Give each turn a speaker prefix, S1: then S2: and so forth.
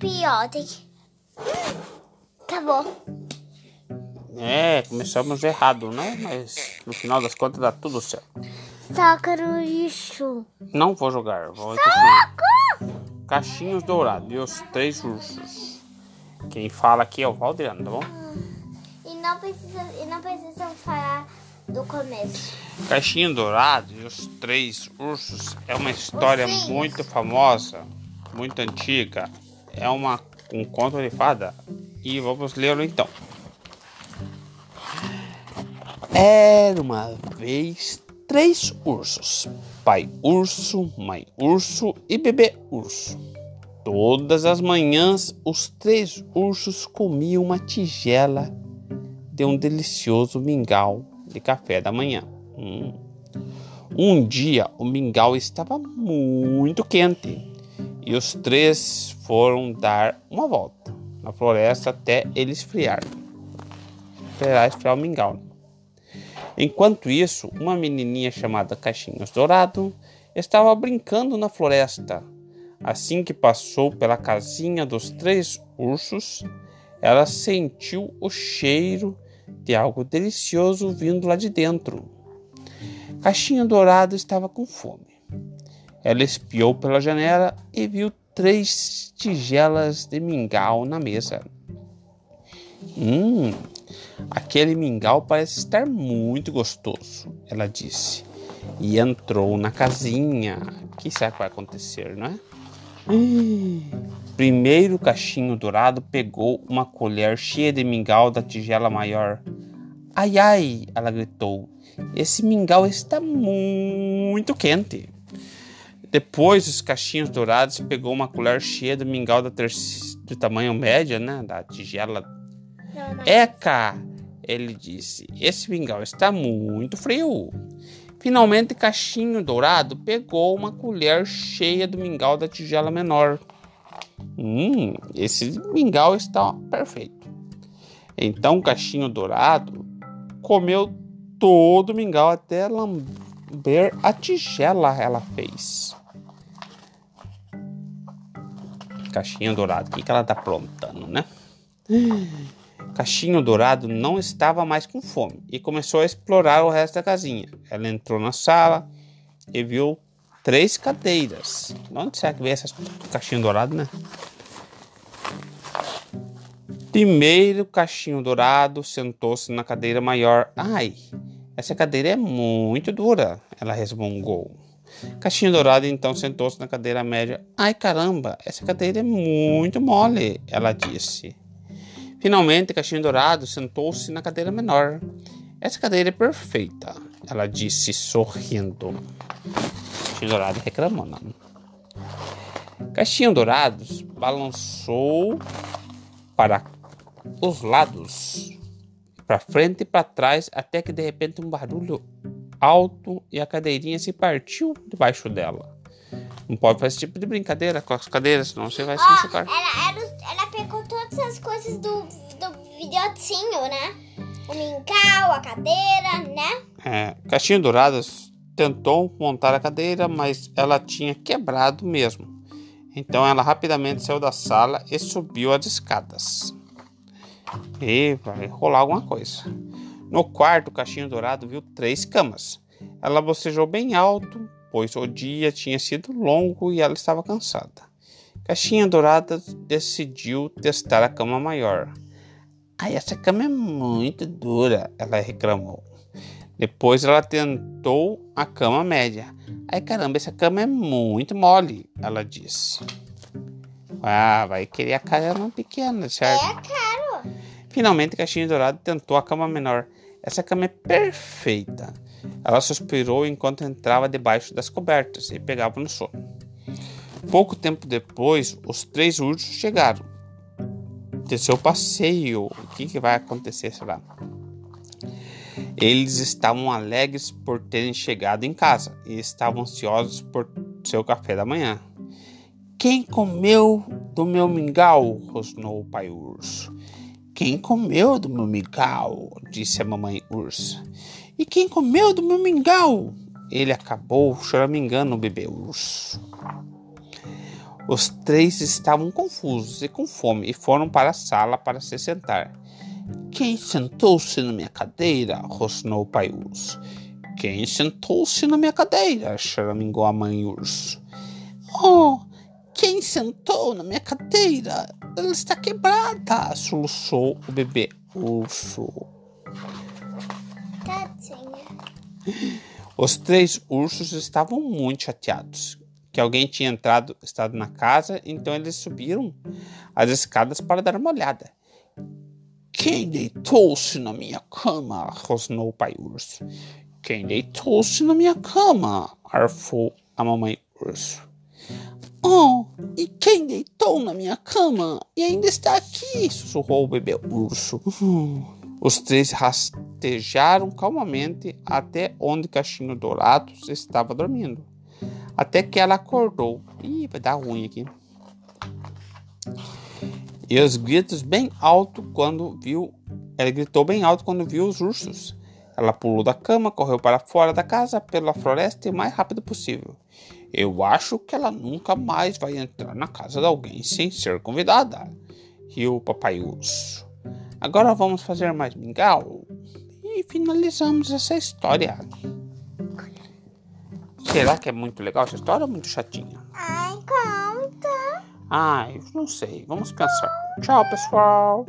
S1: pior. Tem que... Acabou.
S2: É, começamos errado, né? Mas no final das contas dá tudo certo.
S1: Saca no lixo.
S2: Não vou jogar, vou continuar. Cachinhos dourados e os três ursos. Quem fala aqui é o Valdiano, tá bom?
S1: E não precisa, e não precisa falar do começo.
S2: Caixinho Dourado e os Três Ursos é uma história muito famosa, muito antiga. É uma, um conto de fada. E vamos lê-lo então. Era uma vez três ursos: pai urso, mãe urso e bebê urso. Todas as manhãs, os três ursos comiam uma tigela de um delicioso mingau de café da manhã. Hum. Um dia o mingau estava muito quente e os três foram dar uma volta na floresta até ele esfriar. Esperar esfriar o mingau. Enquanto isso, uma menininha chamada Caixinhos Dourado estava brincando na floresta. Assim que passou pela casinha dos três ursos, ela sentiu o cheiro de algo delicioso vindo lá de dentro. Caixinha Dourado estava com fome. Ela espiou pela janela e viu três tigelas de mingau na mesa. Hum, aquele mingau parece estar muito gostoso, ela disse. E entrou na casinha. O que será que vai acontecer, não é? Hum. Primeiro cachinho dourado pegou uma colher cheia de mingau da tigela maior. Ai ai, ela gritou. Esse mingau está muito quente. Depois os cachinhos dourados pegou uma colher cheia do mingau da do tamanho médio, né, da tigela.
S1: Não,
S2: Eca, ele disse. Esse mingau está muito frio. Finalmente, Cachinho Dourado pegou uma colher cheia do mingau da tigela menor. Hum, esse mingau está perfeito. Então, Cachinho Dourado comeu todo o mingau até lamber a tigela ela fez. Caixinho Dourado, o que, que ela tá aprontando, né? Caixinho Dourado não estava mais com fome e começou a explorar o resto da casinha. Ela entrou na sala e viu três cadeiras. De onde será que veio essas caixinho dourado, né? Primeiro, Caixinho Dourado sentou-se na cadeira maior. Ai, essa cadeira é muito dura, ela resmungou. Caixinho Dourado então sentou-se na cadeira média. Ai caramba, essa cadeira é muito mole, ela disse. Finalmente, Caixinho Dourado sentou-se na cadeira menor. Essa cadeira é perfeita, ela disse sorrindo. Caixinho Dourado reclamou, não. Caixinho Dourado balançou para os lados, para frente e para trás, até que de repente um barulho alto e a cadeirinha se partiu debaixo dela. Não pode fazer esse tipo de brincadeira com as cadeiras, senão você vai se
S1: Ó,
S2: machucar.
S1: ela, ela, ela pegou todas as coisas do, do videotinho, né? O mingau, a cadeira, né?
S2: É, Caixinho Dourado tentou montar a cadeira, mas ela tinha quebrado mesmo. Então ela rapidamente saiu da sala e subiu as escadas. E vai rolar alguma coisa. No quarto, Caixinho Dourado viu três camas. Ela bocejou bem alto, pois o dia tinha sido longo e ela estava cansada. Caixinha Dourada decidiu testar a cama maior. Ai, essa cama é muito dura, ela reclamou. Depois ela tentou a cama média. Ai caramba, essa cama é muito mole, ela disse. Ah, vai querer a cama pequena, certo?
S1: É caro.
S2: Finalmente, Caixinha Dourado tentou a cama menor. Essa cama é perfeita. Ela suspirou enquanto entrava debaixo das cobertas e pegava no sono. Pouco tempo depois, os três ursos chegaram. De seu passeio, o que, que vai acontecer, será? Eles estavam alegres por terem chegado em casa e estavam ansiosos por seu café da manhã. Quem comeu do meu mingau? rosnou o pai urso. Quem comeu do meu mingau? disse a mamãe urso. E quem comeu do meu mingau? Ele acabou choramingando o bebê urso. Os três estavam confusos e com fome e foram para a sala para se sentar. Quem sentou-se na minha cadeira? rosnou o pai urso. Quem sentou-se na minha cadeira? choramingou a mãe urso. Oh, quem sentou na minha cadeira? Ela está quebrada, soluçou o bebê urso.
S1: Tadinha.
S2: Os três ursos estavam muito chateados que alguém tinha entrado, estado na casa, então eles subiram as escadas para dar uma olhada. Quem deitou-se na minha cama? rosnou o pai urso. Quem deitou-se na minha cama? arfou a mamãe urso. Oh, e quem deitou na minha cama e ainda está aqui? sussurrou o bebê urso. Os três rastejaram calmamente até onde Cachinho Dourado estava dormindo. Até que ela acordou. Ih, vai dar ruim aqui. E os gritos bem alto quando viu. Ela gritou bem alto quando viu os ursos. Ela pulou da cama, correu para fora da casa, pela floresta o mais rápido possível. Eu acho que ela nunca mais vai entrar na casa de alguém sem ser convidada, riu o papai urso. Agora vamos fazer mais mingau e finalizamos essa história. Será que é muito legal essa história ou muito chatinha?
S1: Ai, conta.
S2: Ai, não sei. Vamos pensar. Tchau, pessoal.